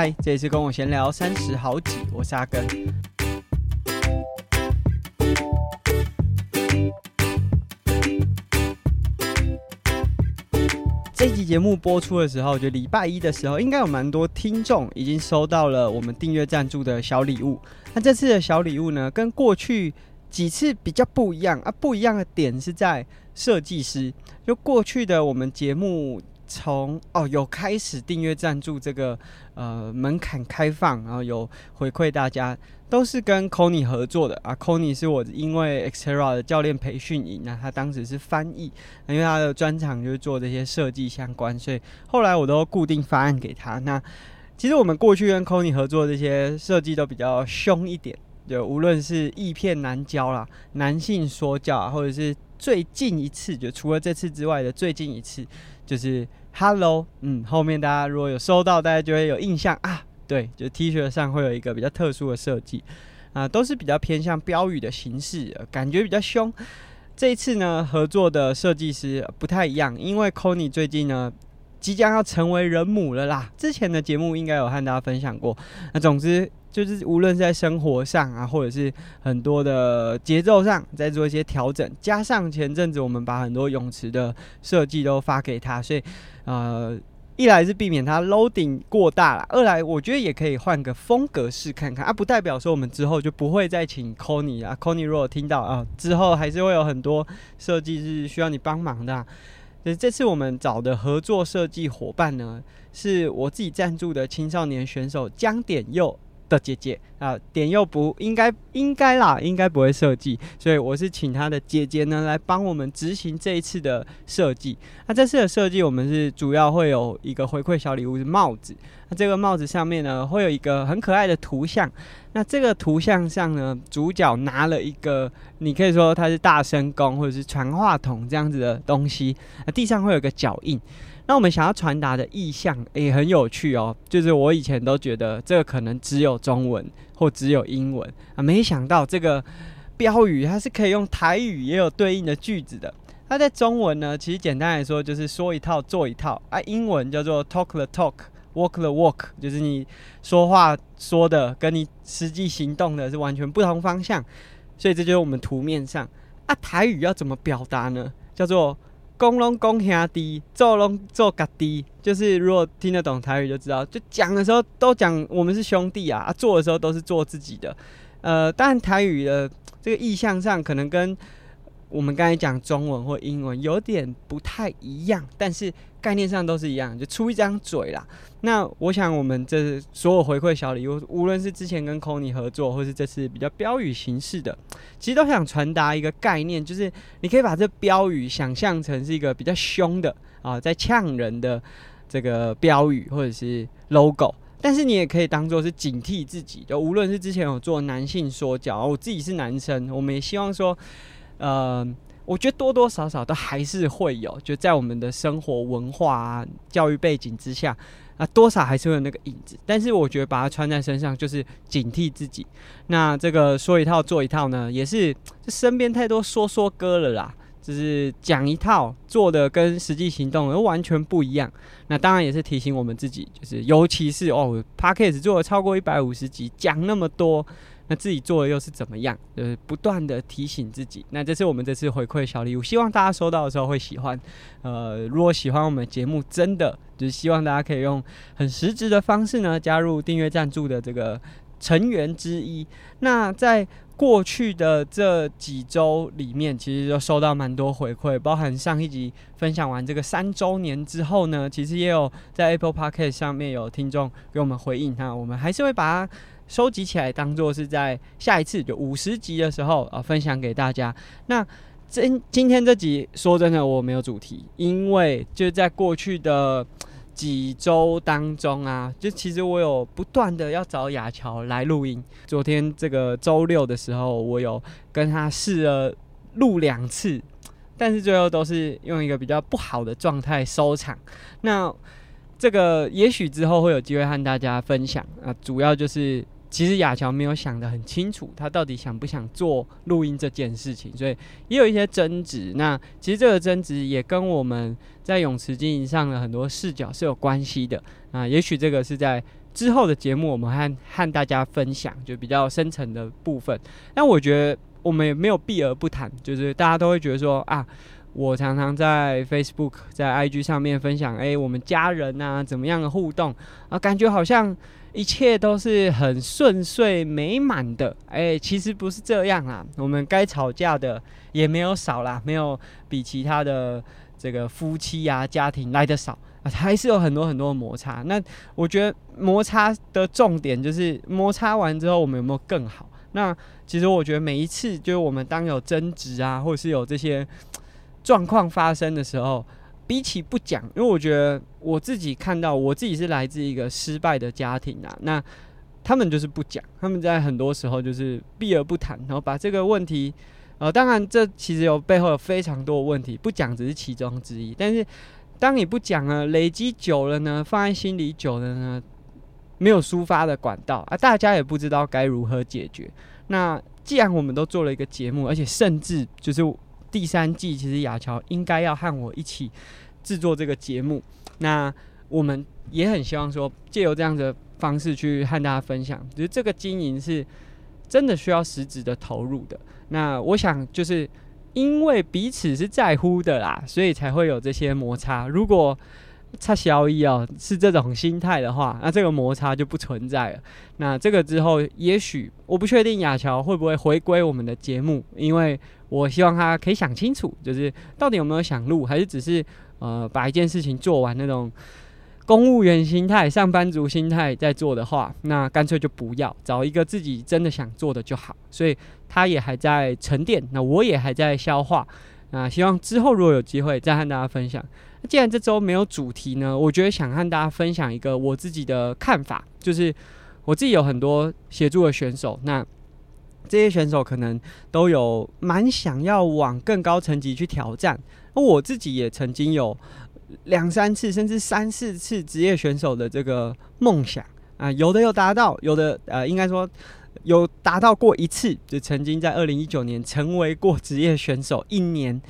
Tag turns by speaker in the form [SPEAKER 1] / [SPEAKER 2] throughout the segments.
[SPEAKER 1] 嗨，这一次跟我闲聊三十好几，我是阿根。这期节目播出的时候，就礼拜一的时候，应该有蛮多听众已经收到了我们订阅赞助的小礼物。那这次的小礼物呢，跟过去几次比较不一样啊，不一样的点是在设计师。就过去的我们节目。从哦有开始订阅赞助这个呃门槛开放，然后有回馈大家，都是跟 Kony 合作的啊。Kony 是我因为 Xterra 的教练培训营，那他当时是翻译，因为他的专长就是做这些设计相关，所以后来我都固定发案给他。那其实我们过去跟 Kony 合作这些设计都比较凶一点，就无论是易片难教啦，男性说教啊，或者是最近一次，就除了这次之外的最近一次，就是。Hello，嗯，后面大家如果有收到，大家就会有印象啊。对，就 T 恤上会有一个比较特殊的设计啊，都是比较偏向标语的形式，感觉比较凶。这一次呢，合作的设计师不太一样，因为 Kony 最近呢即将要成为人母了啦。之前的节目应该有和大家分享过。那总之。就是无论在生活上啊，或者是很多的节奏上，在做一些调整，加上前阵子我们把很多泳池的设计都发给他，所以呃，一来是避免它 loading 过大啦，二来我觉得也可以换个风格试看看啊，不代表说我们之后就不会再请 Conny 啊，Conny 如果听到啊，之后还是会有很多设计是需要你帮忙的啊。就是这次我们找的合作设计伙伴呢，是我自己赞助的青少年选手江点佑的姐姐啊，点又不应该应该啦，应该不会设计，所以我是请她的姐姐呢来帮我们执行这一次的设计。那这次的设计，我们是主要会有一个回馈小礼物是帽子。那这个帽子上面呢，会有一个很可爱的图像。那这个图像上呢，主角拿了一个，你可以说它是大声公或者是传话筒这样子的东西。那地上会有个脚印。那我们想要传达的意象也很有趣哦，就是我以前都觉得这个可能只有中文或只有英文啊，没想到这个标语它是可以用台语也有对应的句子的。它在中文呢，其实简单来说就是说一套做一套啊，英文叫做 talk the talk，walk the walk，就是你说话说的跟你实际行动的是完全不同方向，所以这就是我们图面上啊，台语要怎么表达呢？叫做。公拢公兄弟，做拢做家弟，就是如果听得懂台语就知道，就讲的时候都讲我们是兄弟啊，啊做的时候都是做自己的。呃，但台语的这个意象上可能跟我们刚才讲中文或英文有点不太一样，但是概念上都是一样，就出一张嘴啦。那我想，我们这所有回馈小礼物，无论是之前跟 Kony 合作，或是这次比较标语形式的，其实都想传达一个概念，就是你可以把这标语想象成是一个比较凶的啊，在呛人的这个标语或者是 logo，但是你也可以当做是警惕自己，就无论是之前有做男性说教，我自己是男生，我们也希望说，呃，我觉得多多少少都还是会有，就在我们的生活文化啊、教育背景之下。啊，多少还是会有那个影子，但是我觉得把它穿在身上就是警惕自己。那这个说一套做一套呢，也是这身边太多说说哥了啦，就是讲一套做的跟实际行动又完全不一样。那当然也是提醒我们自己，就是尤其是哦，Podcast 做了超过一百五十集，讲那么多。那自己做的又是怎么样？就是不断的提醒自己。那这是我们这次回馈小礼物，希望大家收到的时候会喜欢。呃，如果喜欢我们节目，真的就是希望大家可以用很实质的方式呢，加入订阅赞助的这个成员之一。那在过去的这几周里面，其实就收到蛮多回馈，包含上一集分享完这个三周年之后呢，其实也有在 Apple Podcast 上面有听众给我们回应。那我们还是会把它。收集起来，当做是在下一次就五十集的时候啊，分享给大家。那今今天这集说真的，我没有主题，因为就在过去的几周当中啊，就其实我有不断的要找雅乔来录音。昨天这个周六的时候，我有跟他试了录两次，但是最后都是用一个比较不好的状态收场。那这个也许之后会有机会和大家分享啊，主要就是。其实雅乔没有想得很清楚，他到底想不想做录音这件事情，所以也有一些争执。那其实这个争执也跟我们在泳池经营上的很多视角是有关系的。啊，也许这个是在之后的节目，我们和和大家分享就比较深层的部分。但我觉得我们也没有避而不谈，就是大家都会觉得说啊，我常常在 Facebook、在 IG 上面分享，哎，我们家人啊怎么样的互动啊，感觉好像一切都是很顺遂美满的。哎，其实不是这样啦，我们该吵架的也没有少啦，没有比其他的这个夫妻啊家庭来得少。啊，还是有很多很多的摩擦。那我觉得摩擦的重点就是摩擦完之后，我们有没有更好？那其实我觉得每一次，就是我们当有争执啊，或者是有这些状况发生的时候，比起不讲，因为我觉得我自己看到，我自己是来自一个失败的家庭啊。那他们就是不讲，他们在很多时候就是避而不谈，然后把这个问题，呃，当然这其实有背后有非常多的问题，不讲只是其中之一，但是。当你不讲了，累积久了呢，放在心里久了呢，没有抒发的管道啊，大家也不知道该如何解决。那既然我们都做了一个节目，而且甚至就是第三季，其实雅乔应该要和我一起制作这个节目。那我们也很希望说，借由这样的方式去和大家分享，就是这个经营是真的需要实质的投入的。那我想就是。因为彼此是在乎的啦，所以才会有这些摩擦。如果差小一哦是这种心态的话，那这个摩擦就不存在了。那这个之后，也许我不确定雅乔会不会回归我们的节目，因为我希望他可以想清楚，就是到底有没有想录，还是只是呃把一件事情做完那种。公务员心态、上班族心态在做的话，那干脆就不要找一个自己真的想做的就好。所以他也还在沉淀，那我也还在消化。那希望之后如果有机会再和大家分享。那既然这周没有主题呢，我觉得想和大家分享一个我自己的看法，就是我自己有很多协助的选手，那这些选手可能都有蛮想要往更高层级去挑战。那我自己也曾经有。两三次甚至三四次职业选手的这个梦想啊，有的有达到，有的呃，应该说有达到过一次，就曾经在二零一九年成为过职业选手一年，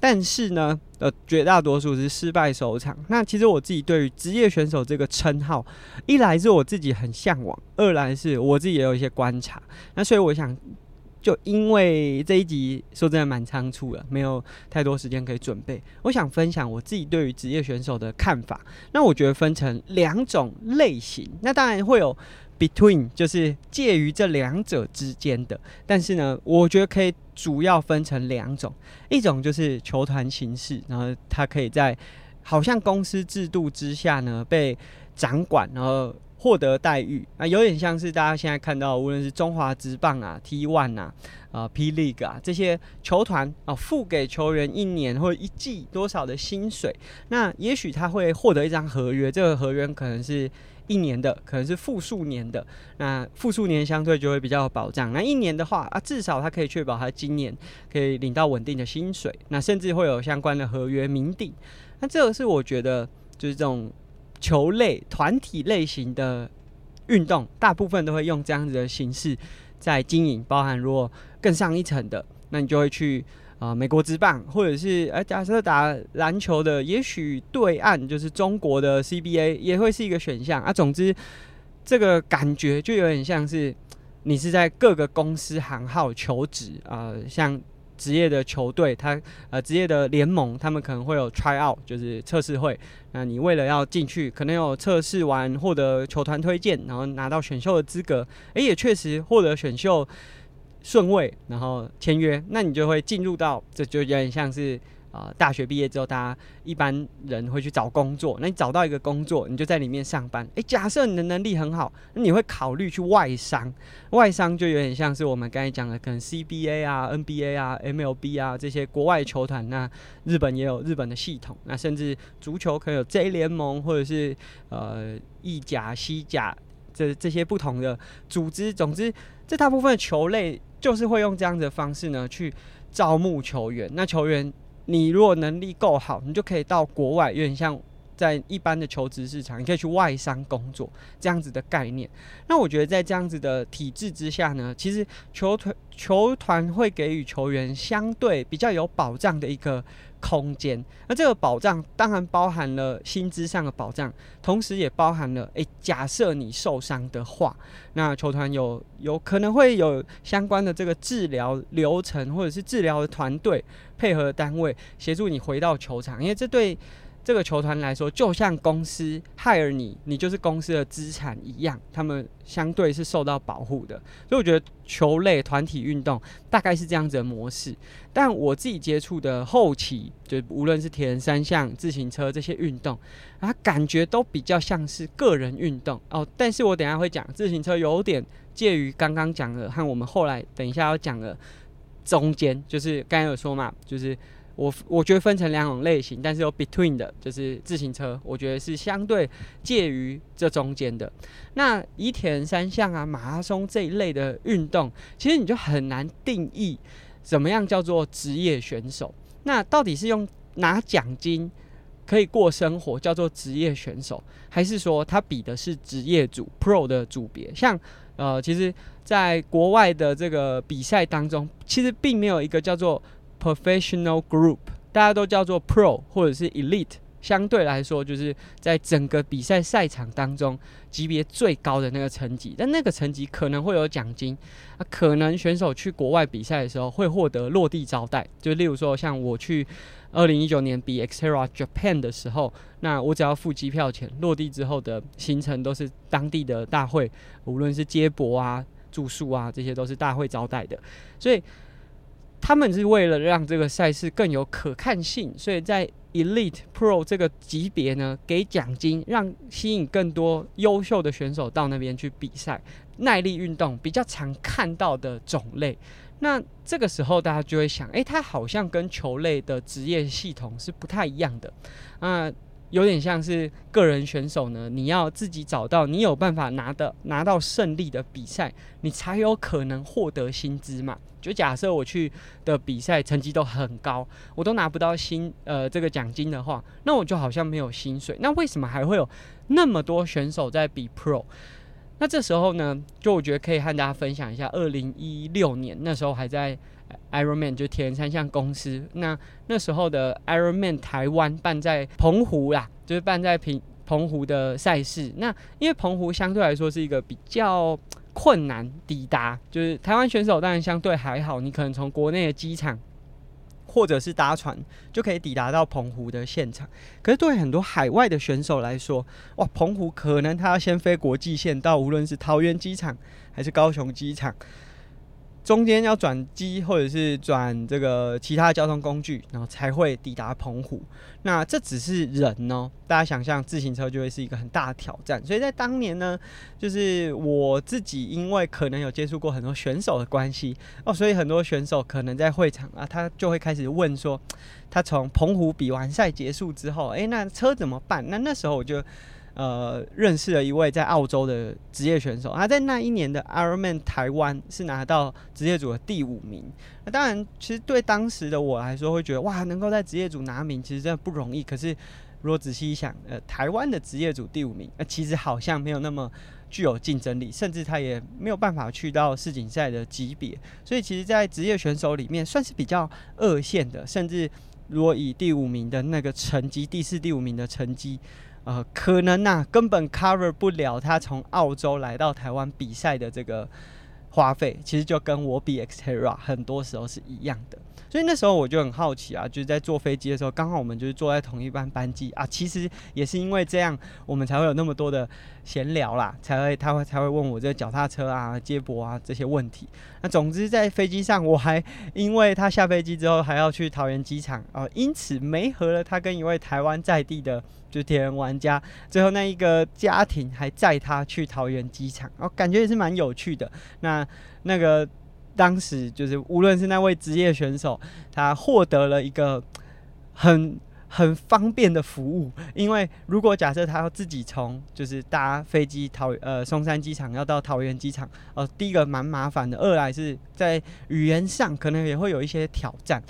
[SPEAKER 1] 但是呢，呃，绝大多数是失败收场。那其实我自己对于职业选手这个称号，一来是我自己很向往，二来是我自己也有一些观察，那所以我想。就因为这一集说真的蛮仓促的，没有太多时间可以准备。我想分享我自己对于职业选手的看法。那我觉得分成两种类型，那当然会有 between，就是介于这两者之间的。但是呢，我觉得可以主要分成两种，一种就是球团形式，然后他可以在好像公司制度之下呢被掌管，然后。获得待遇啊，有点像是大家现在看到，无论是中华职棒啊、T One 啊、啊 P League 啊这些球团啊，付给球员一年或一季多少的薪水，那也许他会获得一张合约，这个合约可能是一年的，可能是复数年的，那复数年相对就会比较有保障。那一年的话啊，至少他可以确保他今年可以领到稳定的薪水，那甚至会有相关的合约明定。那这个是我觉得就是这种。球类团体类型的运动，大部分都会用这样子的形式在经营。包含如果更上一层的，那你就会去啊、美国职棒，或者是哎、假设打篮球的，也许对岸就是中国的 CBA 也会是一个选项啊。总之，这个感觉就有点像是你是在各个公司行号求职啊、像。职业的球队，他呃，职业的联盟，他们可能会有 try out，就是测试会。那你为了要进去，可能有测试完获得球团推荐，然后拿到选秀的资格。诶，也确实获得选秀顺位，然后签约，那你就会进入到，这就有点像是。啊、呃，大学毕业之后，大家一般人会去找工作。那你找到一个工作，你就在里面上班。诶、假设你的能力很好，那你会考虑去外商。外商就有点像是我们刚才讲的，可能 CBA 啊、NBA 啊、MLB 啊这些国外球团。那日本也有日本的系统。那甚至足球可能有 J 联盟，或者是呃意甲、西甲这这些不同的组织。总之，这大部分的球类就是会用这样的方式呢去招募球员。那球员。你如果能力够好，你就可以到国外，有点像在一般的求职市场，你可以去外商工作这样子的概念。那我觉得在这样子的体制之下呢，其实球团球团会给予球员相对比较有保障的一个空间。那这个保障当然包含了薪资上的保障，同时也包含了，诶、假设你受伤的话，那球团有有可能会有相关的这个治疗流程，或者是治疗的团队配合单位协助你回到球场，因为这对。这个球团来说，就像公司害了你，你就是公司的资产一样，他们相对是受到保护的。所以我觉得球类团体运动大概是这样子的模式。但我自己接触的后期，就无论是铁人三项、自行车这些运动，啊，感觉都比较像是个人运动哦。但是我等下会讲，自行车有点介于刚刚讲的和我们后来等一下要讲的中间，就是刚才有说嘛，就是。我我觉得分成两种类型，但是有 between 的，就是自行车，我觉得是相对介于这中间的。那以铁人三项啊、马拉松这一类的运动，其实你就很难定义怎么样叫做职业选手。那到底是用拿奖金可以过生活叫做职业选手，还是说他比的是职业组 pro 的组别？像呃，其实在国外的这个比赛当中，其实并没有一个叫做 Professional group，大家都叫做 Pro 或者是 Elite，相对来说就是在整个比赛赛场当中级别最高的那个层级，但那个层级可能会有奖金啊，可能选手去国外比赛的时候会获得落地招待，就例如说像我去二零一九年比 Xterra Japan 的时候，那我只要付机票钱，落地之后的行程都是当地的大会，无论是接驳啊、住宿啊，这些都是大会招待的，所以。他们是为了让这个赛事更有可看性，所以在 Elite Pro 这个级别呢，给奖金，让吸引更多优秀的选手到那边去比赛。耐力运动比较常看到的种类，那这个时候大家就会想，诶，它好像跟球类的职业系统是不太一样的，啊。有点像是个人选手呢，你要自己找到你有办法拿的拿到胜利的比赛，你才有可能获得薪资嘛。就假设我去的比赛成绩都很高，我都拿不到薪呃这个奖金的话，那我就好像没有薪水。那为什么还会有那么多选手在比 Pro？那这时候呢，就我觉得可以和大家分享一下，二零一六年那时候还在。Ironman 就铁人三项公司，那那时候的 Ironman 台湾办在澎湖啦，就是办在平澎湖的赛事。那因为澎湖相对来说是一个比较困难抵达，就是台湾选手当然相对还好，你可能从国内的机场或者是搭船就可以抵达到澎湖的现场。可是对很多海外的选手来说，哇，澎湖可能他要先飞国际线到，无论是桃园机场还是高雄机场。中间要转机或者是转这个其他交通工具，然后才会抵达澎湖。那这只是人哦，大家想象自行车就会是一个很大的挑战。所以在当年呢，就是我自己因为可能有接触过很多选手的关系哦，所以很多选手可能在会场啊，他就会开始问说，他从澎湖比完赛结束之后，诶，那车怎么办？那那时候我就。呃，认识了一位在澳洲的职业选手，他在那一年的 Ironman 台湾是拿到职业组的第五名。那当然，其实对当时的我来说，会觉得哇，能够在职业组拿名，其实真的不容易。可是，如果仔细一想，呃，台湾的职业组第五名，那其实好像没有那么具有竞争力，甚至他也没有办法去到世锦赛的级别。所以，其实，在职业选手里面，算是比较二线的。甚至，如果以第五名的那个成绩，第四、第五名的成绩。呃，可能呐、根本 cover 不了他从澳洲来到台湾比赛的这个花费，其实就跟我比 Xterra 很多时候是一样的。所以那时候我就很好奇啊，就是在坐飞机的时候，刚好我们就是坐在同一班班机啊。其实也是因为这样，我们才会有那么多的闲聊啦，才会他会才会问我这个脚踏车啊、接驳啊这些问题。那总之在飞机上，我还因为他下飞机之后还要去桃园机场啊，因此没合了他跟一位台湾在地的就铁人玩家，最后那一个家庭还载他去桃园机场，哦，感觉也是蛮有趣的。那那个。当时就是，无论是那位职业选手，他获得了一个 很很方便的服务。因为如果假设他要自己从就是搭飞机桃呃松山机场要到桃园机场，呃，第一个蛮麻烦的，二来是在语言上可能也会有一些挑战，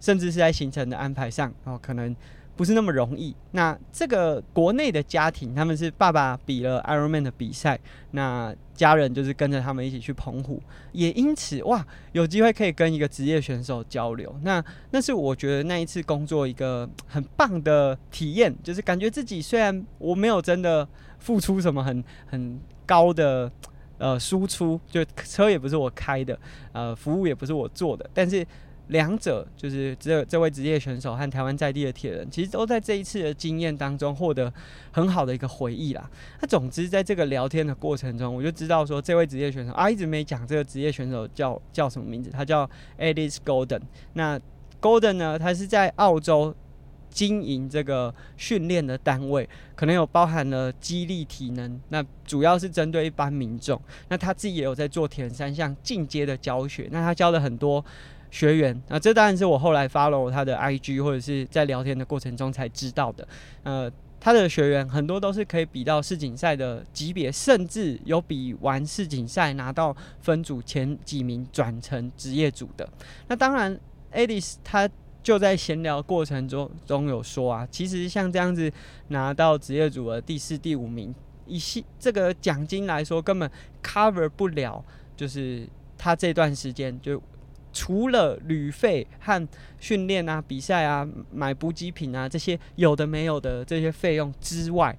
[SPEAKER 1] 甚至是在行程的安排上哦，可能不是那么容易。那这个国内的家庭，他们是爸爸比了 Ironman 的比赛，那家人就是跟着他们一起去澎湖，也因此哇，有机会可以跟一个职业选手交流。那那是我觉得那一次工作一个很棒的体验，就是感觉自己虽然我没有真的付出什么很很高的呃输出，就车也不是我开的，呃，服务也不是我做的，但是。两者就是这这位职业选手和台湾在地的铁人，其实都在这一次的经验当中获得很好的一个回忆啦。那总之，在这个聊天的过程中，我就知道说，这位职业选手啊，一直没讲这个职业选手叫叫什么名字，他叫 Ellis Golden。那 Golden 呢，他是在澳洲经营这个训练的单位，可能有包含了肌力体能，那主要是针对一般民众。那他自己也有在做铁人三项进阶的教学，那他教了很多。学员啊，这当然是我后来 follow 他的 IG 或者是在聊天的过程中才知道的。呃，他的学员很多都是可以比到世锦赛的级别，甚至有比完世锦赛拿到分组前几名转成职业组的。那当然，Ellis 他就在闲聊过程中中有说啊，其实像这样子拿到职业组的第四、第五名，以这个奖金来说，根本 cover 不了，就是他这段时间就。除了旅费和训练啊、比赛啊、买补给品啊这些有的没有的这些费用之外，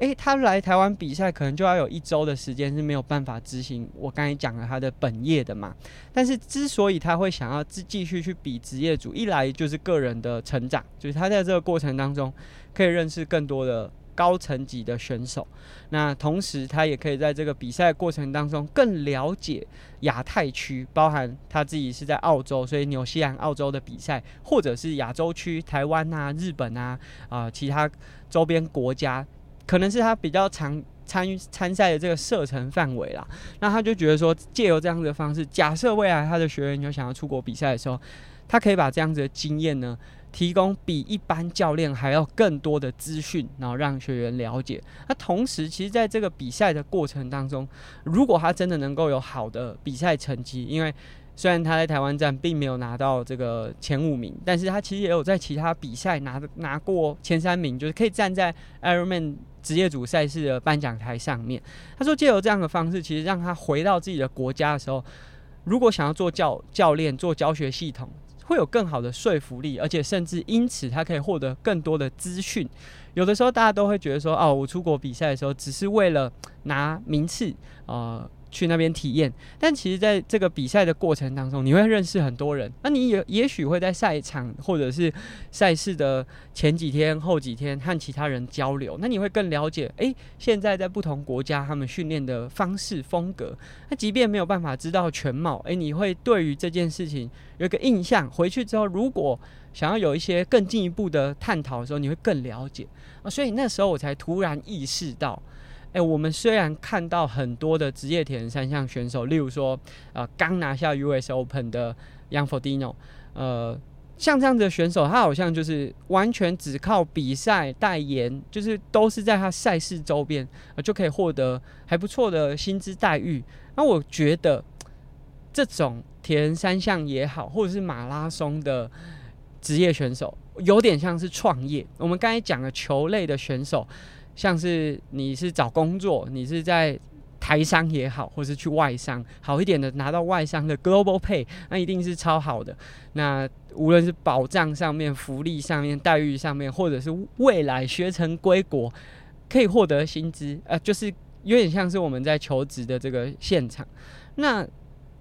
[SPEAKER 1] 诶，他来台湾比赛可能就要有一周的时间是没有办法执行我刚才讲了他的本业的嘛。但是之所以他会想要继继续去比职业组，一来就是个人的成长，就是他在这个过程当中可以认识更多的。高层级的选手，那同时他也可以在这个比赛过程当中更了解亚太区，包含他自己是在澳洲，所以纽西兰、澳洲的比赛，或者是亚洲区台湾啊、日本啊啊、其他周边国家，可能是他比较常参与参赛的这个射程范围啦。那他就觉得说，借由这样子的方式，假设未来他的学员有想要出国比赛的时候，他可以把这样子的经验呢。提供比一般教练还要更多的资讯，然后让学员了解。那同时，其实在这个比赛的过程当中，如果他真的能够有好的比赛成绩，因为虽然他在台湾站并没有拿到这个前五名，但是他其实也有在其他比赛拿拿过前三名，就是可以站在 Ironman 职业组赛事的颁奖台上面。他说，借由这样的方式，其实让他回到自己的国家的时候，如果想要做教教练、做教学系统。会有更好的说服力，而且甚至因此他可以获得更多的资讯。有的时候大家都会觉得说，哦，我出国比赛的时候只是为了拿名次，呃。去那边体验，但其实在这个比赛的过程当中，你会认识很多人。那你也也许会在赛场或者是赛事的前几天、后几天和其他人交流，那你会更了解，诶，现在在不同国家他们训练的方式风格。那即便没有办法知道全貌，诶，你会对于这件事情有一个印象。回去之后，如果想要有一些更进一步的探讨的时候，你会更了解。啊，所以那时候我才突然意识到。诶、我们虽然看到很多的职业铁人三项选手，例如说，呃，刚拿下 US Open 的 Young Fodino，呃，像这样子的选手，他好像就是完全只靠比赛代言，就是都是在他赛事周边，呃，就可以获得还不错的薪资待遇。那我觉得，这种铁人三项也好，或者是马拉松的职业选手，有点像是创业。我们刚才讲的球类的选手。像是你是找工作，你是在台商也好，或是去外商，好一点的拿到外商的 global pay，那一定是超好的。那无论是保障上面、福利上面、待遇上面，或者是未来学成归国可以获得薪资，呃，就是有点像是我们在求职的这个现场。那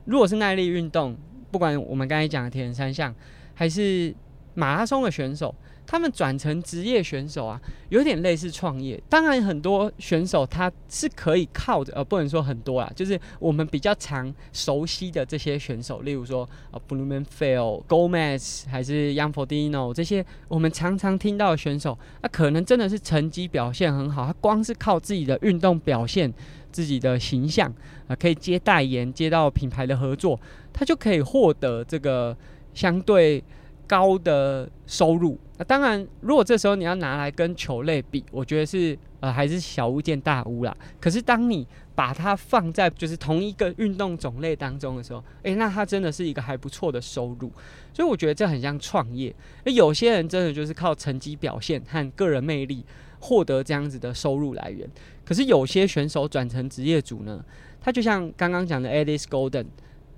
[SPEAKER 1] 如果是耐力运动，不管我们刚才讲的铁人三项，还是马拉松的选手。他们转成职业选手啊，有点类似创业。当然，很多选手他是可以靠着，呃，不能说很多啊，就是我们比较常熟悉的这些选手，例如说呃，Blummenfelt、Gomez 还是 Jan Frodeno 这些我们常常听到的选手，那可能真的是成绩表现很好，他光是靠自己的运动表现、自己的形象啊，可以接代言、接到品牌的合作，他就可以获得这个相对高的收入。那当然，如果这时候你要拿来跟球类比，我觉得是呃还是小巫见大巫啦。可是当你把它放在就是同一个运动种类当中的时候，诶，那它真的是一个还不错的收入。所以我觉得这很像创业。那有些人真的就是靠成绩表现和个人魅力获得这样子的收入来源。可是有些选手转成职业组呢，他就像刚刚讲的 Alice Golden。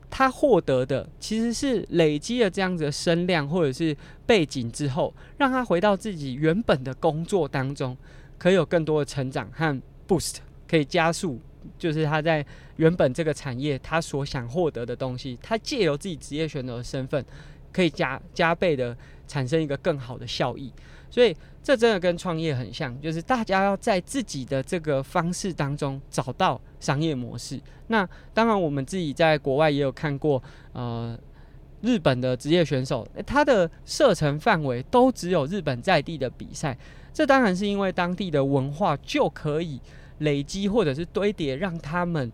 [SPEAKER 1] 他获得的其实是累积了这样子的声量或者是背景之后，让他回到自己原本的工作当中，可以有更多的成长和 boost，可以加速，就是他在原本这个产业他所想获得的东西，他借由自己职业选手的身份，可以加加倍的产生一个更好的效益，所以。这真的跟创业很像，就是大家要在自己的这个方式当中找到商业模式。那当然，我们自己在国外也有看过，呃，日本的职业选手，他的射程范围都只有日本在地的比赛。这当然是因为当地的文化就可以累积或者是堆叠，让他们。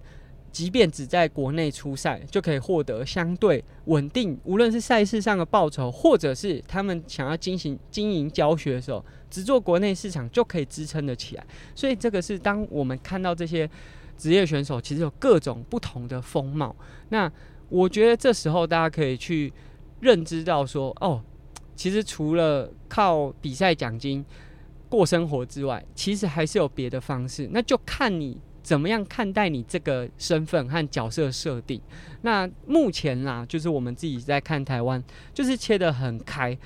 [SPEAKER 1] 即便只在国内出赛，就可以获得相对稳定，无论是赛事上的报酬，或者是他们想要进行经营教学的时候，只做国内市场就可以支撑得起来。所以这个是当我们看到这些职业选手，其实有各种不同的风貌。那我觉得这时候大家可以去认知到说，哦，其实除了靠比赛奖金过生活之外，其实还是有别的方式。那就看你。怎么样看待你这个身份和角色设定？那目前啦，就是我们自己在看台湾，就是切得很开，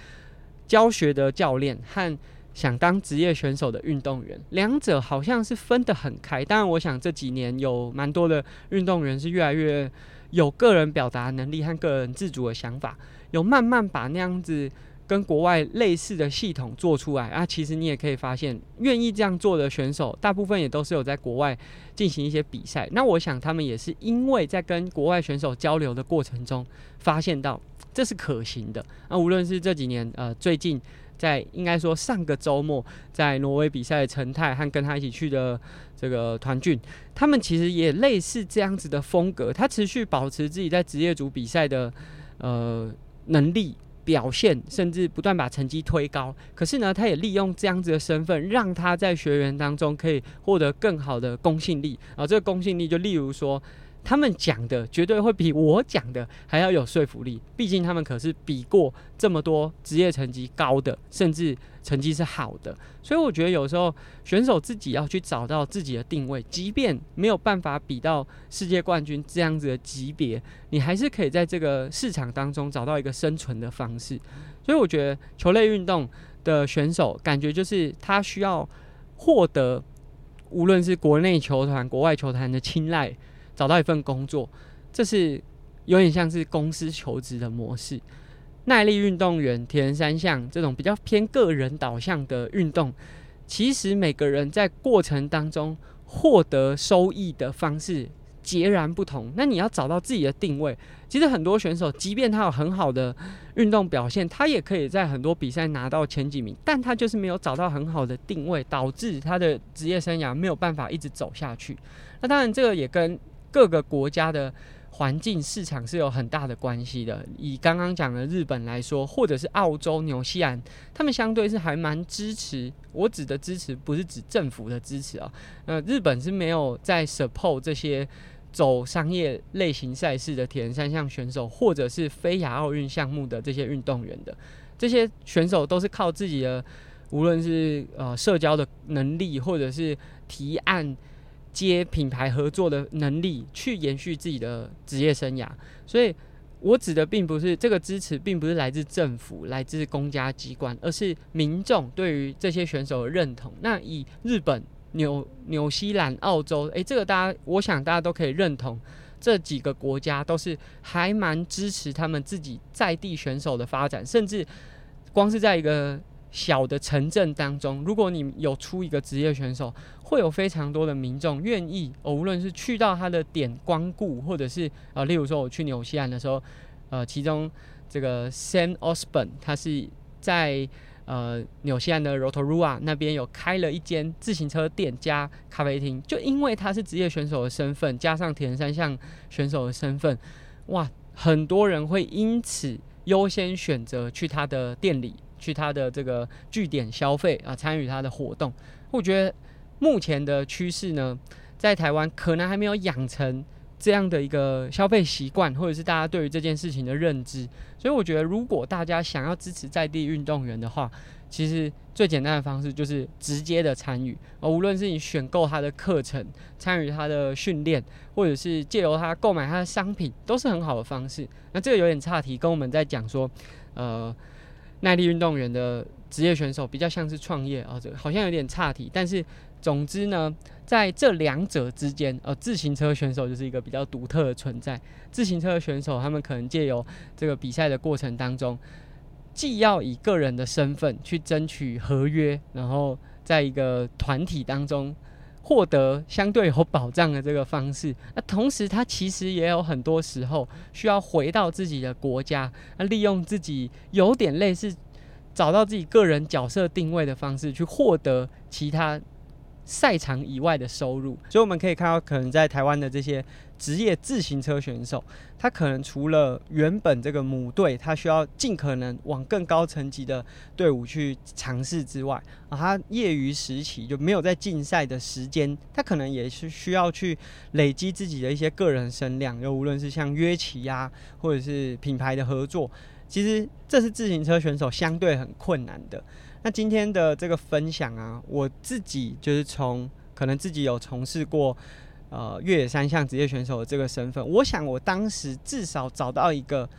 [SPEAKER 1] 教学的教练和想当职业选手的运动员，两者好像是分得很开。当然，我想这几年有蛮多的运动员是越来越有个人表达能力和个人自主的想法，有慢慢把那样子。跟国外类似的系统做出来啊，其实你也可以发现，愿意这样做的选手，大部分也都是有在国外进行一些比赛。那我想他们也是因为在跟国外选手交流的过程中，发现到这是可行的。那无论是这几年，呃，最近在应该说上个周末在挪威比赛的陈泰和跟他一起去的这个团俊，他们其实也类似这样子的风格，他持续保持自己在职业组比赛的呃能力。表现甚至不断把成绩推高，可是呢，他也利用这样子的身份，让他在学员当中可以获得更好的公信力。啊，这个公信力就例如说。他们讲的绝对会比我讲的还要有说服力，毕竟他们可是比过这么多职业成绩高的，甚至成绩是好的。所以我觉得有时候选手自己要去找到自己的定位，即便没有办法比到世界冠军这样子的级别，你还是可以在这个市场当中找到一个生存的方式。所以我觉得球类运动的选手感觉就是他需要获得无论是国内球团、国外球团的青睐。找到一份工作，这是有点像是公司求职的模式。耐力运动员、铁人三项这种比较偏个人导向的运动，其实每个人在过程当中获得收益的方式截然不同。那你要找到自己的定位。其实很多选手，即便他有很好的运动表现，他也可以在很多比赛拿到前几名，但他就是没有找到很好的定位，导致他的职业生涯没有办法一直走下去。那当然，这个也跟各个国家的环境市场是有很大的关系的。以刚刚讲的日本来说，或者是澳洲、纽西兰，他们相对是还蛮支持。我指的支持不是指政府的支持啊。呃，日本是没有在 support 这些走商业类型赛事的铁人三项选手，或者是非亚奥运项目的这些运动员的。这些选手都是靠自己的，无论是呃社交的能力，或者是提案。接品牌合作的能力，去延续自己的职业生涯。所以，我指的并不是这个支持，并不是来自政府、来自公家机关，而是民众对于这些选手的认同。那以日本、纽纽西兰、澳洲，诶，这个大家，我想大家都可以认同，这几个国家都是还蛮支持他们自己在地选手的发展，甚至光是在一个。小的城镇当中，如果你有出一个职业选手，会有非常多的民众愿意，哦，无论是去到他的点光顾，或者是呃，例如说我去纽西兰的时候，呃，其中这个 Sam Osborne 他是在呃纽西兰的 Rotorua 那边有开了一间自行车店加咖啡厅，就因为他是职业选手的身份，加上铁人三项选手的身份，哇，很多人会因此优先选择去他的店里。去他的这个据点消费啊，参与他的活动。我觉得目前的趋势呢，在台湾可能还没有养成这样的一个消费习惯，或者是大家对于这件事情的认知。所以我觉得，如果大家想要支持在地运动员的话，其实最简单的方式就是直接的参与，而无论是你选购他的课程、参与他的训练，或者是借由他购买他的商品，都是很好的方式。那这个有点岔题，跟我们在讲说，呃，耐力运动员的职业选手比较像是创业啊，这个好像有点岔题。但是总之呢，在这两者之间，呃，自行车选手就是一个比较独特的存在。自行车选手，他们可能借由这个比赛的过程当中。既要以个人的身份去争取合约，然后在一个团体当中获得相对有保障的这个方式，那同时他其实也有很多时候需要回到自己的国家，那利用自己有点类似找到自己个人角色定位的方式去获得其他。赛场以外的收入，所以我们可以看到，可能在台湾的这些职业自行车选手，他可能除了原本这个母队，他需要尽可能往更高层级的队伍去尝试之外，啊，他业余时期就没有在竞赛的时间，他可能也是需要去累积自己的一些个人声量，又无论是像约骑呀，或者是品牌的合作，其实这是自行车选手相对很困难的。那今天的这个分享啊，我自己就是从可能自己有从事过呃越野三项职业选手的这个身份，我想我当时至少找到一个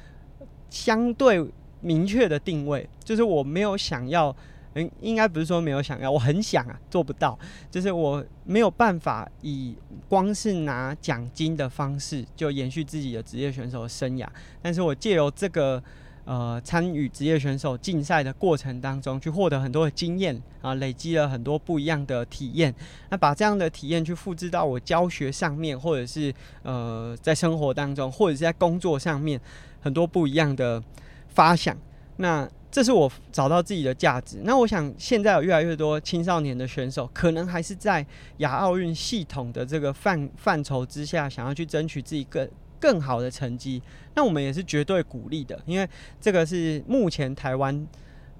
[SPEAKER 1] 相对明确的定位，就是我没有想要，嗯，应该不是说没有想要，我很想啊，做不到，就是我没有办法以光是拿奖金的方式就延续自己的职业选手的生涯，但是我借由这个。呃，参与职业选手竞赛的过程当中，去获得很多的经验啊，累积了很多不一样的体验。那把这样的体验去复制到我教学上面，或者是呃，在生活当中，或者是在工作上面，很多不一样的发想。那这是我找到自己的价值。那我想，现在有越来越多青少年的选手，可能还是在亚奥运系统的这个范范畴之下，想要去争取自己个。更好的成绩，那我们也是绝对鼓励的，因为这个是目前台湾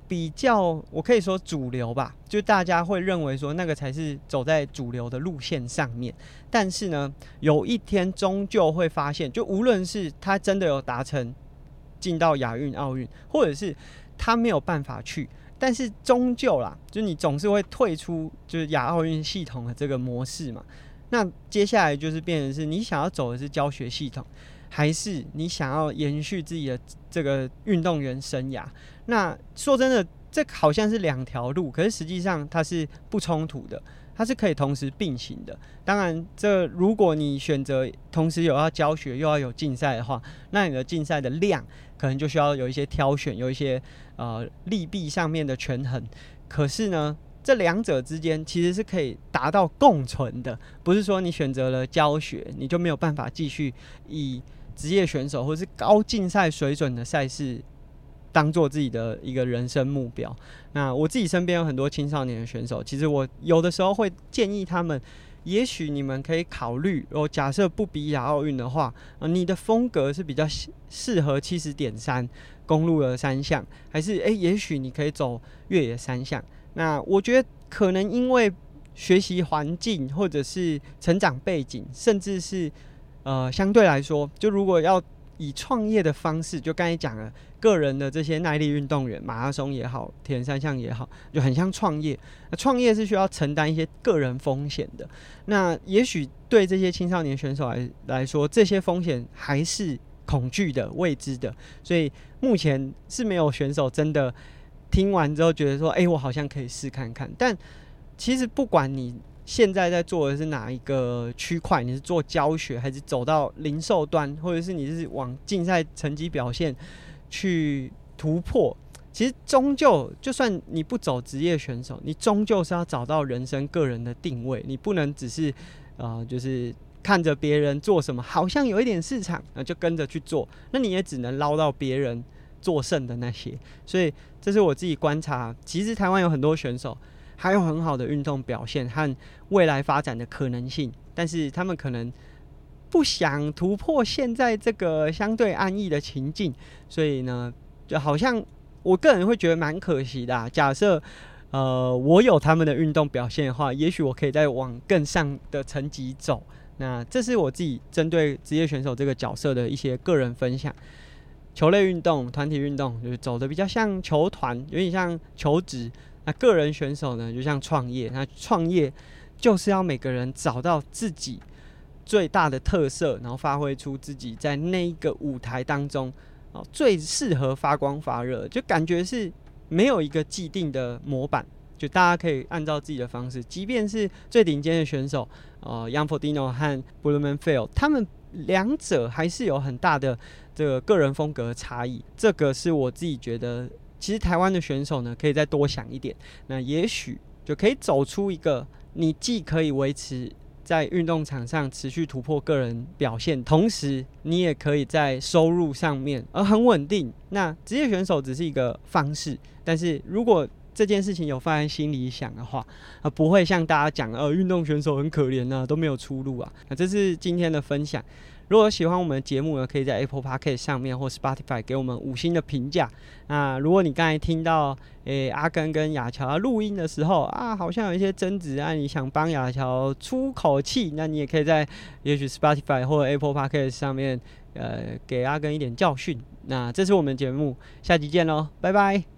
[SPEAKER 1] 比较，我可以说主流吧，就大家会认为说那个才是走在主流的路线上面。但是呢，有一天终究会发现，就无论是他真的有达成进到亚运、奥运，或者是他没有办法去，但是终究啦，就你总是会退出就是亚奥运系统的这个模式嘛。那接下来就是变成是你想要走的是教学系统，还是你想要延续自己的这个运动员生涯？那说真的，这好像是两条路，可是实际上它是不冲突的，它是可以同时并行的。当然，这如果你选择同时有要教学又要有竞赛的话，那你的竞赛的量可能就需要有一些挑选，有一些呃利弊上面的权衡。可是呢，这两者之间其实是可以达到共存的，不是说你选择了教学，你就没有办法继续以职业选手或是高竞赛水准的赛事当做自己的一个人生目标。那我自己身边有很多青少年的选手，其实我有的时候会建议他们，也许你们可以考虑，哦，假设不比亚奥运的话，呃，你的风格是比较适合七十点三公路的三项，还是诶，也许你可以走越野三项。那我觉得可能因为学习环境，或者是成长背景，甚至是呃相对来说，就如果要以创业的方式，就刚才讲了，个人的这些耐力运动员，马拉松也好，铁人三项也好，就很像创业。那创业是需要承担一些个人风险的。那也许对这些青少年选手来来说，这些风险还是恐惧的、未知的。所以目前是没有选手真的。听完之后觉得说，哎、我好像可以试看看。但其实不管你现在在做的是哪一个区块，你是做教学，还是走到零售端，或者是你是往竞赛成绩表现去突破，其实终究就算你不走职业选手，你终究是要找到人生个人的定位。你不能只是啊、就是看着别人做什么，好像有一点市场，那就跟着去做，那你也只能捞到别人。做胜的那些，所以这是我自己观察。其实台湾有很多选手，还有很好的运动表现和未来发展的可能性，但是他们可能不想突破现在这个相对安逸的情境，所以呢，就好像我个人会觉得蛮可惜的啊。假设呃我有他们的运动表现的话，也许我可以再往更上的层级走。那这是我自己针对职业选手这个角色的一些个人分享。球类运动、团体运动就是走的比较像球团，有点像求职。那个人选手呢，就像创业。那创业就是要每个人找到自己最大的特色，然后发挥出自己在那一个舞台当中哦最适合发光发热。就感觉是没有一个既定的模板，就大家可以按照自己的方式。即便是最顶尖的选手，呃，Young Frodeno 和 Blummenfelt，他们两者还是有很大的。这个个人风格差异，这个是我自己觉得，其实台湾的选手呢，可以再多想一点，那也许就可以走出一个，你既可以维持在运动场上持续突破个人表现，同时你也可以在收入上面而很稳定。那职业选手只是一个方式，但是如果这件事情有放在心里想的话，啊，不会像大家讲，呃，运动选手很可怜啊，都没有出路啊。那这是今天的分享。如果喜欢我们的节目呢，可以在 Apple Podcast 上面或 Spotify 给我们五星的评价。那如果你刚才听到诶、阿根跟雅乔录音的时候啊，好像有一些争执啊，你想帮雅乔出口气，那你也可以在也许 Spotify 或 Apple Podcast 上面呃给阿根一点教训。那这是我们节目，下集见喽，拜拜。